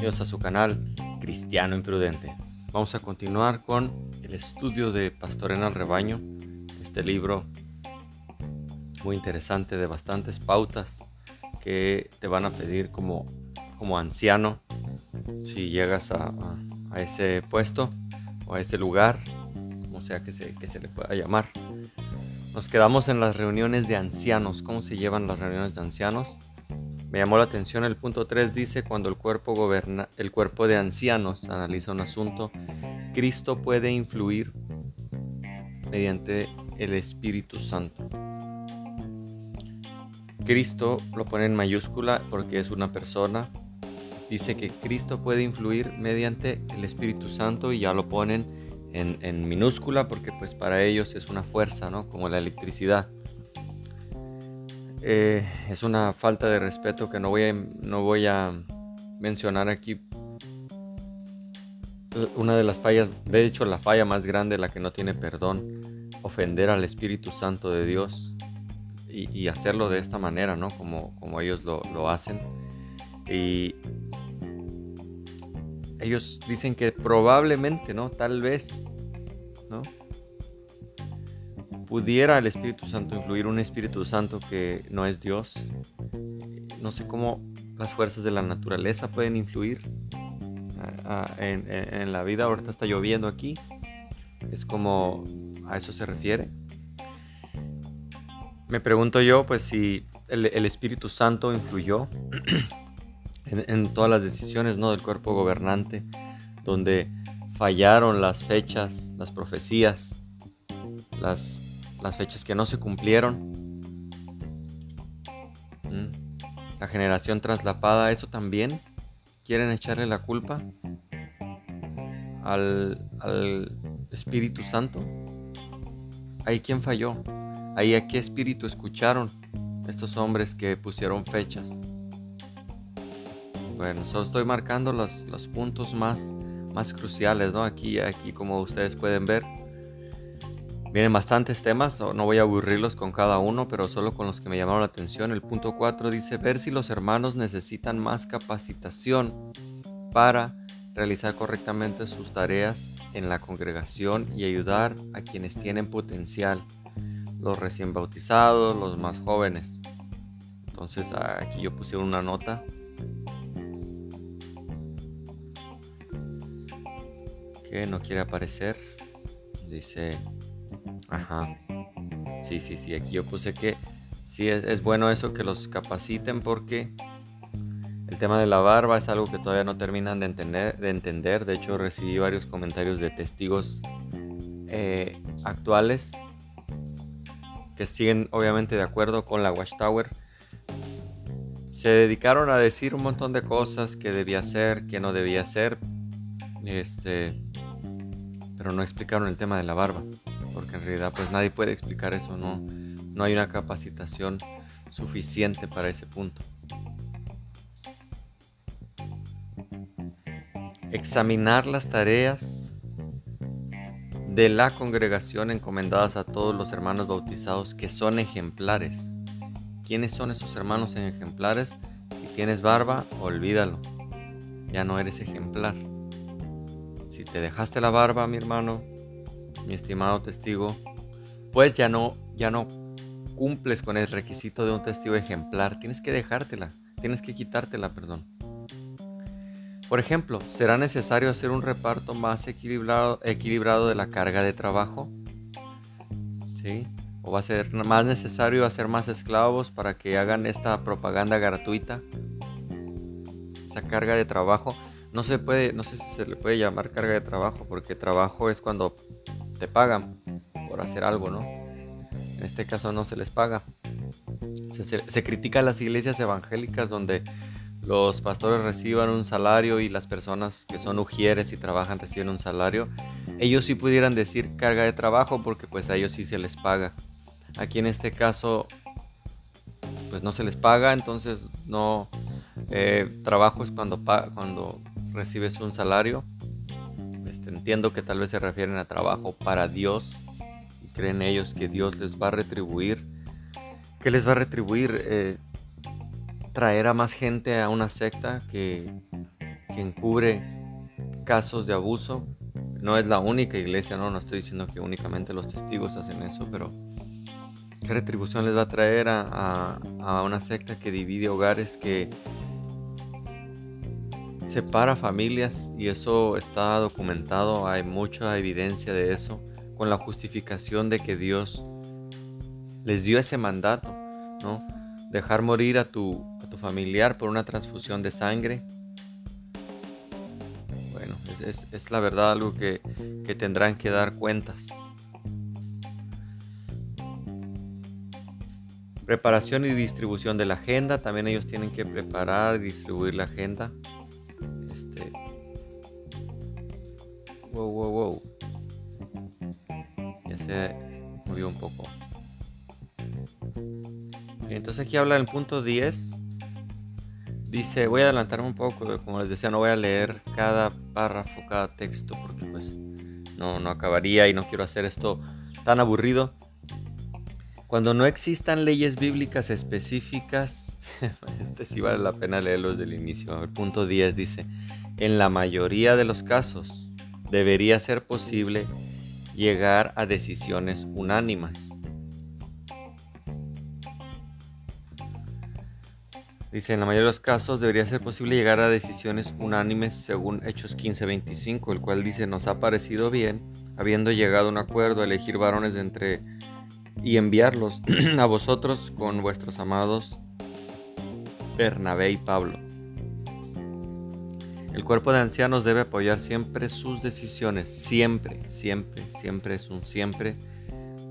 Bienvenidos a su canal Cristiano Imprudente. Vamos a continuar con el estudio de Pastorena al Rebaño, este libro muy interesante de bastantes pautas que te van a pedir como, como anciano si llegas a, ese puesto o a ese lugar, como sea que se, que se le pueda llamar. Nos quedamos en las reuniones de ancianos, cómo se llevan las reuniones de ancianos me llamó la atención el punto 3 dice, cuando el cuerpo, goberna, el cuerpo de ancianos analiza un asunto, Cristo puede influir mediante el Espíritu Santo. Cristo lo pone en mayúscula porque es una persona. Dice que Cristo puede influir mediante el Espíritu Santo y ya lo ponen en, en minúscula porque pues para ellos es una fuerza, ¿no? Como la electricidad. Eh, es una falta de respeto que no voy, a, no voy a mencionar aquí. Una de las fallas, de hecho la falla más grande, la que no tiene perdón, ofender al Espíritu Santo de Dios y, hacerlo de esta manera, ¿no? Como, como ellos lo, lo hacen. Y ellos dicen que probablemente, ¿no? Tal vez, ¿no? Pudiera el Espíritu Santo influir, un Espíritu Santo que no es Dios, no sé cómo las fuerzas de la naturaleza pueden influir en, la vida. Ahorita está lloviendo aquí, es como a eso se refiere. Me pregunto yo, pues si el, Espíritu Santo influyó en, en, todas las decisiones ¿no? del cuerpo gobernante, donde fallaron las fechas, las profecías, las las fechas que no se cumplieron. Mm. La generación traslapada, eso también. Quieren echarle la culpa al, Espíritu Santo. Ahí quién falló. Ahí a qué espíritu escucharon estos hombres que pusieron fechas. Bueno, solo estoy marcando los, los puntos más, más cruciales, ¿no? Aquí, aquí como ustedes pueden ver. Vienen bastantes temas, no voy a aburrirlos con cada uno, pero solo con los que me llamaron la atención. El punto 4 dice ver si los hermanos necesitan más capacitación para realizar correctamente sus tareas en la congregación y ayudar a quienes tienen potencial, los recién bautizados, los más jóvenes. Entonces aquí yo puse una nota. Que no quiere aparecer. Dice Ajá. Sí, sí, sí. Aquí yo puse que sí es, bueno eso que los capaciten porque el tema de la barba es algo que todavía no terminan de entender. De, entender. de hecho, recibí varios comentarios de testigos eh, actuales que siguen obviamente de acuerdo con la Watchtower. Se dedicaron a decir un montón de cosas que debía hacer, que no debía hacer. Este, pero no explicaron el tema de la barba porque en realidad pues nadie puede explicar eso, no, no hay una capacitación suficiente para ese punto. Examinar las tareas de la congregación encomendadas a todos los hermanos bautizados que son ejemplares. ¿Quiénes son esos hermanos en ejemplares? Si tienes barba, olvídalo. Ya no eres ejemplar. Si te dejaste la barba, mi hermano, mi estimado testigo, pues ya no, ya no cumples con el requisito de un testigo ejemplar. Tienes que dejártela, tienes que quitártela, perdón. Por ejemplo, ¿será necesario hacer un reparto más equilibrado, equilibrado de la carga de trabajo? ¿Sí? ¿O va a ser más necesario hacer más esclavos para que hagan esta propaganda gratuita? Esa carga de trabajo no se puede, no sé si se le puede llamar carga de trabajo, porque trabajo es cuando te pagan por hacer algo, ¿no? En este caso no se les paga. Se, se, critica a las iglesias evangélicas donde los pastores reciban un salario y las personas que son ujieres y trabajan reciben un salario. Ellos sí pudieran decir carga de trabajo porque pues a ellos sí se les paga. Aquí en este caso pues no se les paga, entonces no... Eh, trabajo es cuando, cuando recibes un salario este, entiendo que tal vez se refieren a trabajo para Dios y creen ellos que Dios les va a retribuir. ¿Qué les va a retribuir? Eh, traer a más gente a una secta que encubre casos de abuso. No es la única iglesia, no, no estoy diciendo que únicamente los testigos hacen eso, pero ¿qué retribución les va a traer a, a una secta que divide hogares, que separa familias y eso está documentado, hay mucha evidencia de eso, con la justificación de que Dios les dio ese mandato, ¿no? Dejar morir a tu, a tu familiar por una transfusión de sangre. Bueno, es, la verdad algo que, que tendrán que dar cuentas. Preparación y distribución de la agenda. También ellos tienen que preparar y distribuir la agenda. Aquí habla el punto 10. Dice, voy a adelantarme un poco, como les decía, no voy a leer cada párrafo, cada texto, porque pues no, no acabaría y no quiero hacer esto tan aburrido. Cuando no existan leyes bíblicas específicas, este sí vale la pena leerlo desde el inicio. El punto 10 dice, en la mayoría de los casos debería ser posible llegar a decisiones unánimas Dice, en la mayoría de los casos debería ser posible llegar a decisiones unánimes según Hechos 15:25, el cual dice, nos ha parecido bien, habiendo llegado a un acuerdo, elegir varones entre y enviarlos a vosotros con vuestros amados Bernabé y Pablo. El cuerpo de ancianos debe apoyar siempre sus decisiones, siempre, siempre, siempre es un siempre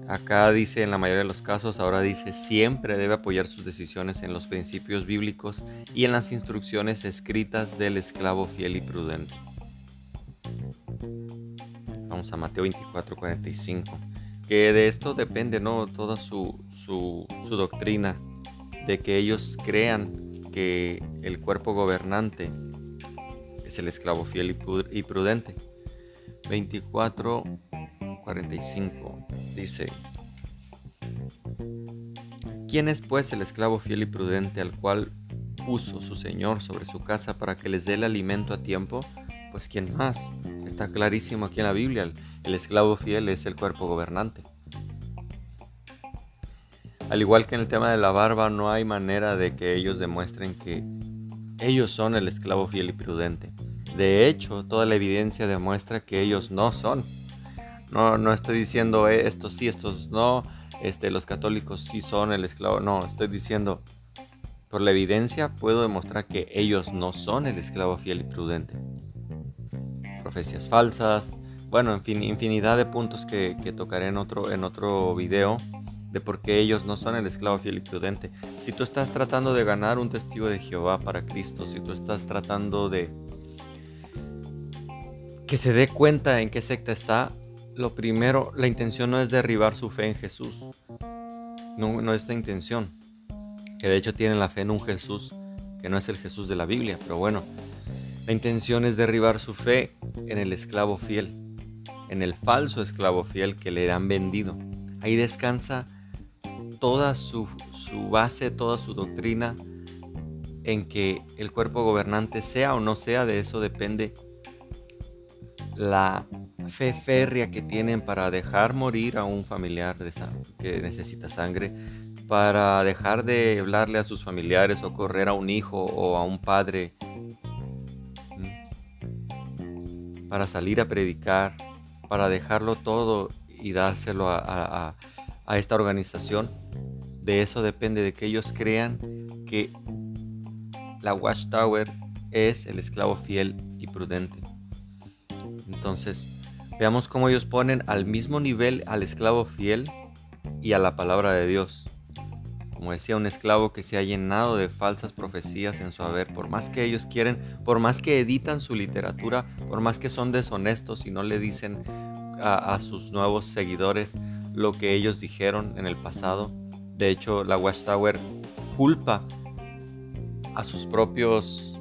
Acá dice en la mayoría de los casos, ahora dice siempre debe apoyar sus decisiones en los principios bíblicos y en las instrucciones escritas del esclavo fiel y prudente. Vamos a Mateo 24, 45. Que de esto depende, ¿no? Toda su, su, su doctrina, de que ellos crean que el cuerpo gobernante es el esclavo fiel y prudente. 24, 45 dice, ¿quién es pues el esclavo fiel y prudente al cual puso su Señor sobre su casa para que les dé el alimento a tiempo? Pues quién más. Está clarísimo aquí en la Biblia, el, esclavo fiel es el cuerpo gobernante. Al igual que en el tema de la barba, no hay manera de que ellos demuestren que ellos son el esclavo fiel y prudente. De hecho, toda la evidencia demuestra que ellos no son. No, no estoy diciendo eh, estos sí, estos no, este, los católicos sí son el esclavo. No, estoy diciendo, por la evidencia puedo demostrar que ellos no son el esclavo fiel y prudente. Profecías falsas, bueno, en fin, infinidad de puntos que, tocaré en otro, en otro video de por qué ellos no son el esclavo fiel y prudente. Si tú estás tratando de ganar un testigo de Jehová para Cristo, si tú estás tratando de que se dé cuenta en qué secta está, lo primero, la intención no es derribar su fe en Jesús. No, es la intención. Que de hecho tienen la fe en un Jesús que no es el Jesús de la Biblia. Pero bueno, la intención es derribar su fe en el esclavo fiel. En el falso esclavo fiel que le han vendido. Ahí descansa toda su, su base, toda su doctrina en que el cuerpo gobernante sea o no sea, de eso depende la fe férrea que tienen para dejar morir a un familiar de que necesita sangre, para dejar de hablarle a sus familiares o correr a un hijo o a un padre, para salir a predicar, para dejarlo todo y dárselo a, a esta organización. De eso depende de que ellos crean que la Watchtower es el esclavo fiel y prudente. Entonces, veamos cómo ellos ponen al mismo nivel al esclavo fiel y a la palabra de Dios. Como decía, un esclavo que se ha llenado de falsas profecías en su haber, por más que ellos quieren, por más que editan su literatura, por más que son deshonestos y no le dicen a, sus nuevos seguidores lo que ellos dijeron en el pasado. De hecho, la Watchtower culpa a sus propios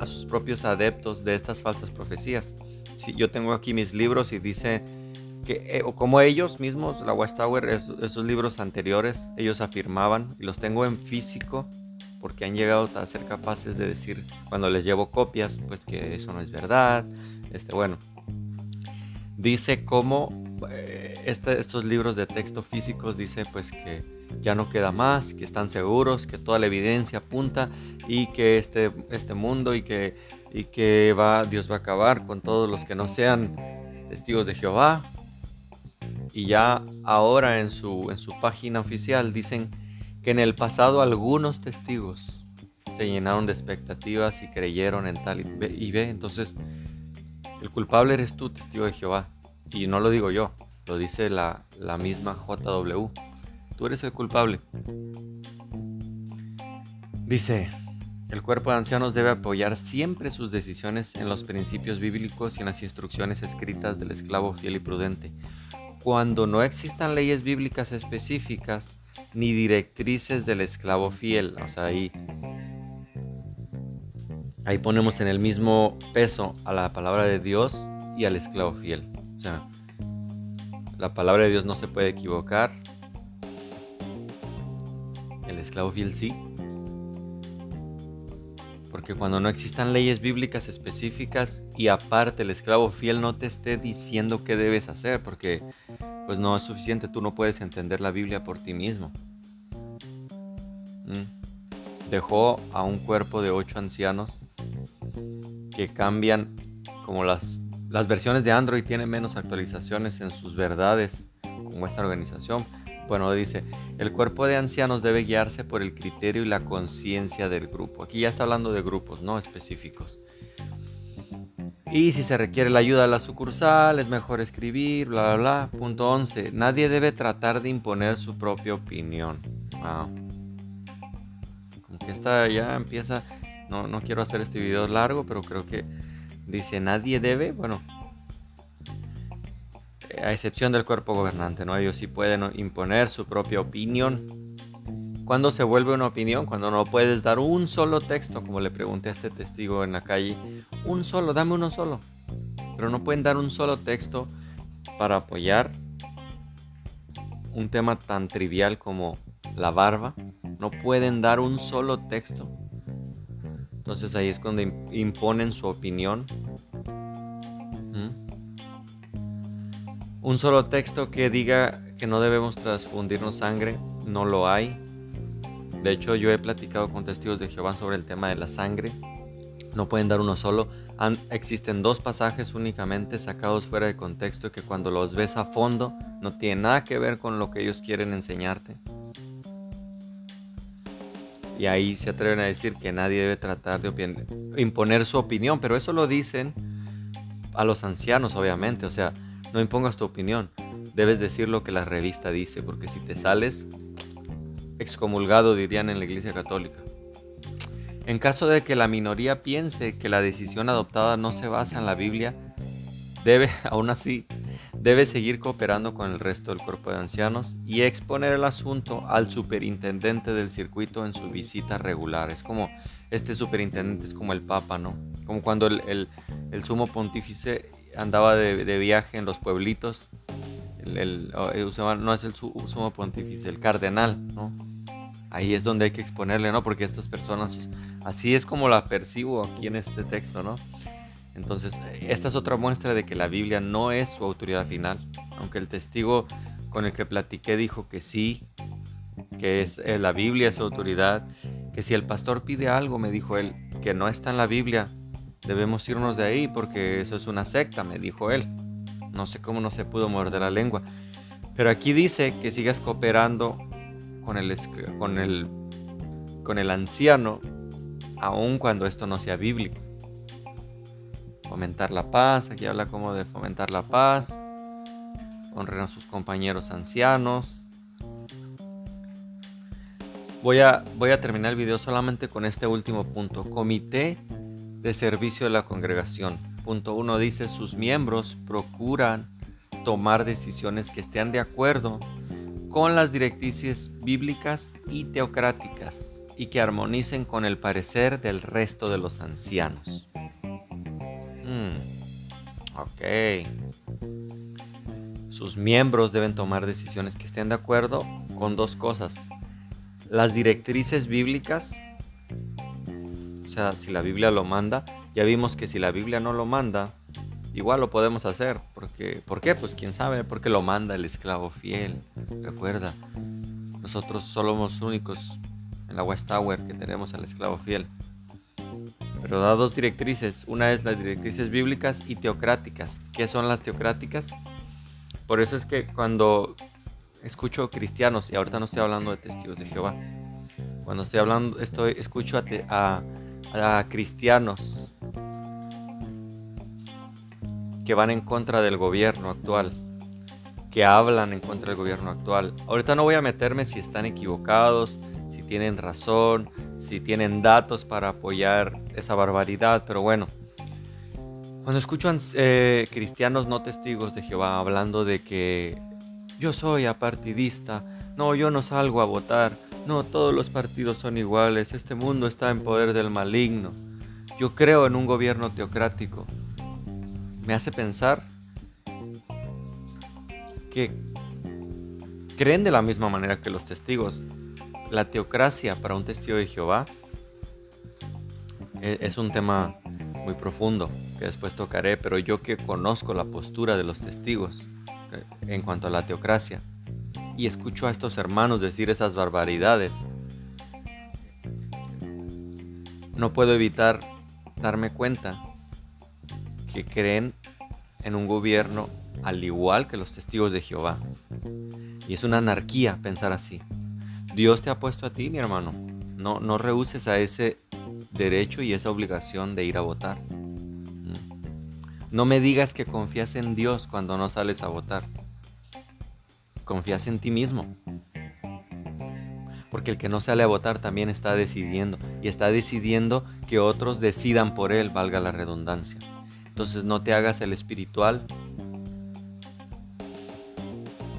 a sus propios adeptos de estas falsas profecías. Si yo tengo aquí mis libros y dice que, eh, o como ellos mismos, la Watchtower, esos libros anteriores, ellos afirmaban, y los tengo en físico, porque han llegado a ser capaces de decir cuando les llevo copias, pues que eso no es verdad. Este, bueno, dice cómo eh, este, estos libros de texto físicos dice pues que ya no queda más, que están seguros, que toda la evidencia apunta y que este, este mundo y que, y que va, Dios va a acabar con todos los que no sean testigos de Jehová. Y ya ahora en su, en su página oficial dicen que en el pasado algunos testigos se llenaron de expectativas y creyeron en tal y ve. Entonces, el culpable eres tú, testigo de Jehová. Y no lo digo yo, lo dice la, la misma JW. Tú eres el culpable. Dice, el cuerpo de ancianos debe apoyar siempre sus decisiones en los principios bíblicos y en las instrucciones escritas del esclavo fiel y prudente. Cuando no existan leyes bíblicas específicas, ni directrices del esclavo fiel. O sea, ahí, ahí ponemos en el mismo peso a la palabra de Dios y al esclavo fiel. O sea, la palabra de Dios no se puede equivocar. Esclavo fiel sí. Porque cuando no existan leyes bíblicas específicas y aparte el esclavo fiel no te esté diciendo qué debes hacer, porque pues no es suficiente, tú no puedes entender la Biblia por ti mismo. ¿Mm? Dejó a un cuerpo de ocho ancianos que cambian como las, las versiones de Android tienen menos actualizaciones en sus verdades como esta organización. Bueno, dice, el cuerpo de ancianos debe guiarse por el criterio y la conciencia del grupo. Aquí ya está hablando de grupos, no específicos. Y si se requiere la ayuda de la sucursal, es mejor escribir, bla, bla, bla. Punto 11. Nadie debe tratar de imponer su propia opinión. Ah. Como que esta ya empieza... No, no quiero hacer este video largo, pero creo que dice nadie debe, bueno, a excepción del cuerpo gobernante, ¿no? Ellos sí pueden imponer su propia opinión ¿Cuándo se vuelve una opinión? Cuando no puedes dar un solo texto, como le pregunté a este testigo en la calle. Un solo, dame uno solo. Pero no pueden dar un solo texto para apoyar un tema tan trivial como la barba. No pueden dar un solo texto. Entonces ahí es cuando imponen su opinión. ¿Mm? Un solo texto que diga que no debemos transfundirnos sangre, no lo hay. De hecho, yo he platicado con testigos de Jehová sobre el tema de la sangre. No pueden dar uno solo. existen dos pasajes únicamente sacados fuera de contexto que cuando los ves a fondo no tienen nada que ver con lo que ellos quieren enseñarte. Y ahí se atreven a decir que nadie debe tratar de imponer su opinión, pero eso lo dicen a los ancianos, obviamente. O sea, no impongas tu opinión. Debes decir lo que la revista dice, porque si te sales excomulgado, dirían en la Iglesia Católica. En caso de que la minoría piense que la decisión adoptada no se basa en la Biblia, debe, aún así, debe seguir cooperando con el resto del cuerpo de ancianos y exponer el asunto al superintendente del circuito en su visita regular. Es como, este superintendente es como el Papa, ¿no? Como cuando el, sumo pontífice andaba de, viaje en los pueblitos, el, no es el sumo pontífice, el cardenal, ¿no? ahí es donde hay que exponerle, ¿no? Porque estas personas, así es como la percibo aquí en este texto, ¿no? Entonces, esta es otra muestra de que la Biblia no es su autoridad final, aunque el testigo con el que platiqué dijo que sí, que es eh, la Biblia es su autoridad, que si el pastor pide algo, me dijo él, que no está en la Biblia, debemos irnos de ahí porque eso es una secta, me dijo él. No sé cómo no se pudo morder la lengua. Pero aquí dice que sigas cooperando con el, con el, con el anciano, aun cuando esto no sea bíblico. Fomentar la paz, aquí habla como de fomentar la paz, honrar a sus compañeros ancianos. Voy a, voy a terminar el video solamente con este último punto. Comité de servicio de la congregación. Punto 1 dice, sus miembros procuran tomar decisiones que estén de acuerdo con las directrices bíblicas y teocráticas y que armonicen con el parecer del resto de los ancianos. Hmm, ok. Sus miembros deben tomar decisiones que estén de acuerdo con dos cosas. Las directrices bíblicas sea, si la Biblia lo manda, ya vimos que si la Biblia no lo manda, igual lo podemos hacer. Porque, ¿Por qué? Pues quién sabe, porque lo manda el esclavo fiel. Recuerda, nosotros somos los únicos en la West Tower que tenemos al esclavo fiel. Pero da dos directrices. Una es las directrices bíblicas y teocráticas. ¿Qué son las teocráticas? Por eso es que cuando escucho cristianos, y ahorita no estoy hablando de testigos de Jehová, cuando estoy hablando, estoy, escucho a, a cristianos que van en contra del gobierno actual, que hablan en contra del gobierno actual. Ahorita no voy a meterme si están equivocados, si tienen razón, si tienen datos para apoyar esa barbaridad, pero bueno. Cuando escuchan eh, cristianos no testigos de Jehová hablando de que yo soy apartidista, no, yo no salgo a votar, no, todos los partidos son iguales, este mundo está en poder del maligno, yo creo en un gobierno teocrático, me hace pensar que creen de la misma manera que los testigos. La teocracia para un testigo de Jehová e-, es un tema muy profundo que después tocaré, pero yo que conozco la postura de los testigos eh, en cuanto a la teocracia y escucho a estos hermanos decir esas barbaridades, no puedo evitar darme cuenta que creen en un gobierno al igual que los testigos de Jehová. Y es una anarquía pensar así. Dios te ha puesto a ti, mi hermano. No, no rehuses a ese derecho y esa obligación de ir a votar. No me digas que confías en Dios cuando no sales a votar. Confías en ti mismo. Porque el que no sale a votar también está decidiendo. Y está decidiendo que otros decidan por él, valga la redundancia. Entonces no te hagas el espiritual.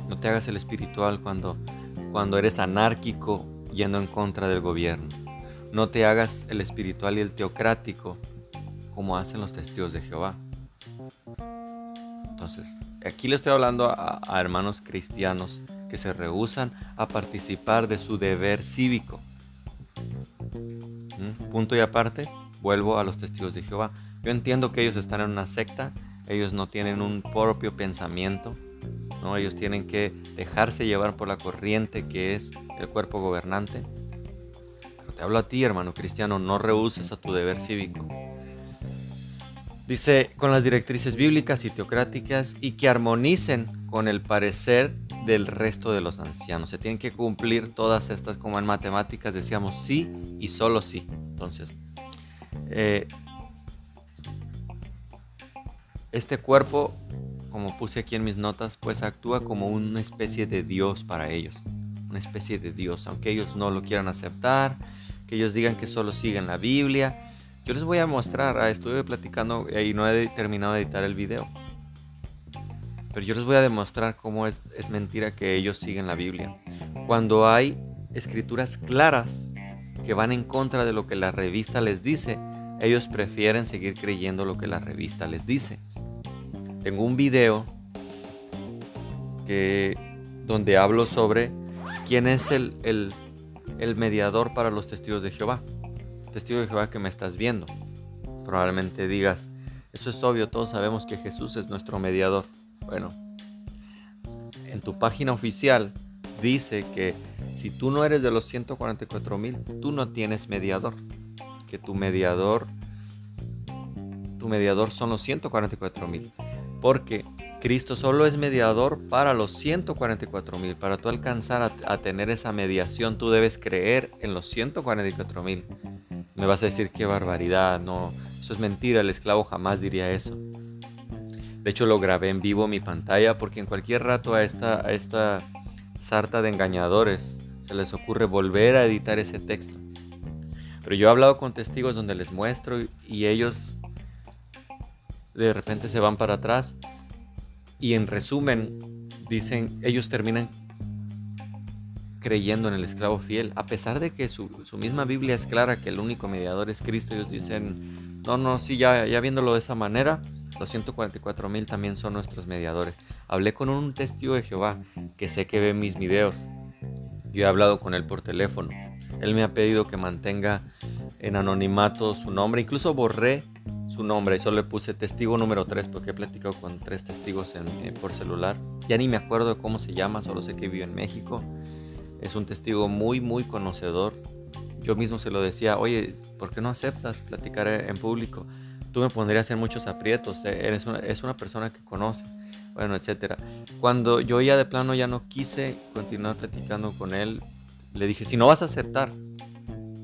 No te hagas el espiritual cuando, cuando eres anárquico yendo en contra del gobierno. No te hagas el espiritual y el teocrático como hacen los testigos de Jehová. Entonces, aquí le estoy hablando a, hermanos cristianos que se rehusan a participar de su deber cívico. ¿Mm? Punto y aparte, vuelvo a los testigos de Jehová. Yo entiendo que ellos están en una secta, ellos no tienen un propio pensamiento, ¿no? ellos tienen que dejarse llevar por la corriente que es el cuerpo gobernante. Pero te hablo a ti, hermano cristiano, no rehuses a tu deber cívico. Dice, con las directrices bíblicas y teocráticas y que armonicen con el parecer del resto de los ancianos. Se tienen que cumplir todas estas, como en matemáticas decíamos, sí y solo sí. Entonces, eh, este cuerpo, como puse aquí en mis notas, pues actúa como una especie de Dios para ellos. Una especie de Dios, aunque ellos no lo quieran aceptar, que ellos digan que solo siguen la Biblia. Yo les voy a mostrar, ah, estuve platicando y no he terminado de editar el video. Pero yo les voy a demostrar cómo es, mentira que ellos siguen la Biblia. Cuando hay escrituras claras que van en contra de lo que la revista les dice, ellos prefieren seguir creyendo lo que la revista les dice. Tengo un video que, donde hablo sobre quién es el mediador para los testigos de Jehová. Testigo de Jehová que me estás viendo. Probablemente digas, eso es obvio, todos sabemos que Jesús es nuestro mediador. Bueno, en tu página oficial dice que si tú no eres de los 144 mil, tú no tienes mediador que tu mediador, tu mediador son los 144 mil. Porque Cristo solo es mediador para los 144 mil. Para tú alcanzar a, tener esa mediación, tú debes creer en los 144 mil. Me vas a decir qué barbaridad, no, eso es mentira, el esclavo jamás diría eso. De hecho lo grabé en vivo en mi pantalla porque en cualquier rato a esta, a esta sarta de engañadores se les ocurre volver a editar ese texto. Pero yo he hablado con testigos donde les muestro y ellos de repente se van para atrás y en resumen dicen, ellos terminan creyendo en el esclavo fiel, a pesar de que su, misma Biblia es clara que el único mediador es Cristo, ellos dicen, no, no, sí, ya, ya viéndolo de esa manera, los 144 mil también son nuestros mediadores. Hablé con un testigo de Jehová que sé que ve mis videos. Yo he hablado con él por teléfono él me ha pedido que mantenga en anonimato su nombre. Incluso borré su nombre y solo le puse testigo número 3 porque he platicado con tres testigos eh, por celular. Ya ni me acuerdo de cómo se llama, solo sé que vive en México. Es un testigo muy, muy conocedor. Yo mismo se lo decía, oye, ¿por qué no aceptas platicar en público? Tú me pondrías en muchos aprietos, eh, eres es una persona que conoce, bueno, etcétera. Cuando yo ya de plano ya no quise continuar platicando con él, le dije, si no vas a aceptar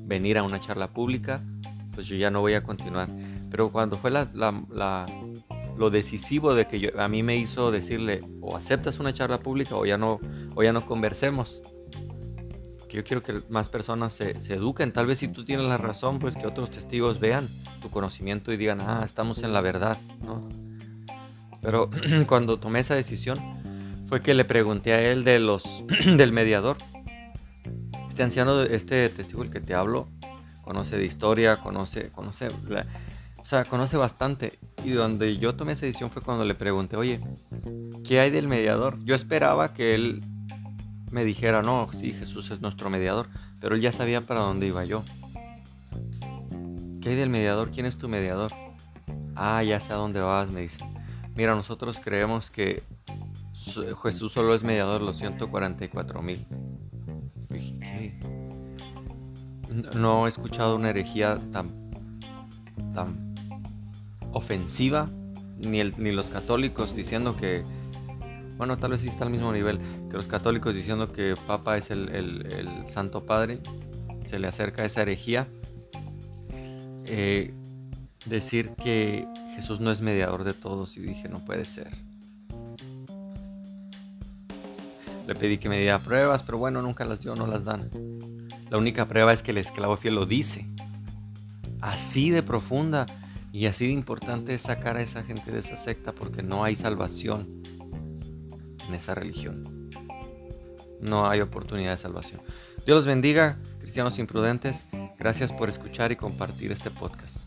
venir a una charla pública, pues yo ya no voy a continuar. Pero cuando fue la, lo decisivo de que yo, a mí me hizo decirle, o aceptas una charla pública o ya no, o ya no conversemos. Que yo quiero que más personas se, se eduquen. Tal vez si tú tienes la razón, pues que otros testigos vean tu conocimiento y digan, ah, estamos en la verdad. ¿no? Pero cuando tomé esa decisión, fue que le pregunté a él de los, del mediador este anciano, este testigo el que te hablo, conoce de historia, conoce, conoce, o sea, conoce bastante. Y donde yo tomé esa decisión fue cuando le pregunté, oye, ¿qué hay del mediador? Yo esperaba que él me dijera, no, sí, Jesús es nuestro mediador, pero él ya sabía para dónde iba yo. ¿Qué hay del mediador? ¿Quién es tu mediador? Ah, ya sé a dónde vas, me dice. Mira, nosotros creemos que Jesús solo es mediador los 144 mil. No he escuchado una herejía tan, tan ofensiva, ni, ni los católicos diciendo que, bueno, tal vez sí está al mismo nivel, que los católicos diciendo que Papa es el, Santo Padre, se le acerca esa herejía. Eh, decir que Jesús no es mediador de todos y dije, no puede ser. Le pedí que me diera pruebas, pero bueno, nunca las dio, no las dan. La única prueba es que el esclavo fiel lo dice. Así de profunda y así de importante es sacar a esa gente de esa secta porque no hay salvación en esa religión. No hay oportunidad de salvación. Dios los bendiga, cristianos imprudentes. Gracias por escuchar y compartir este podcast.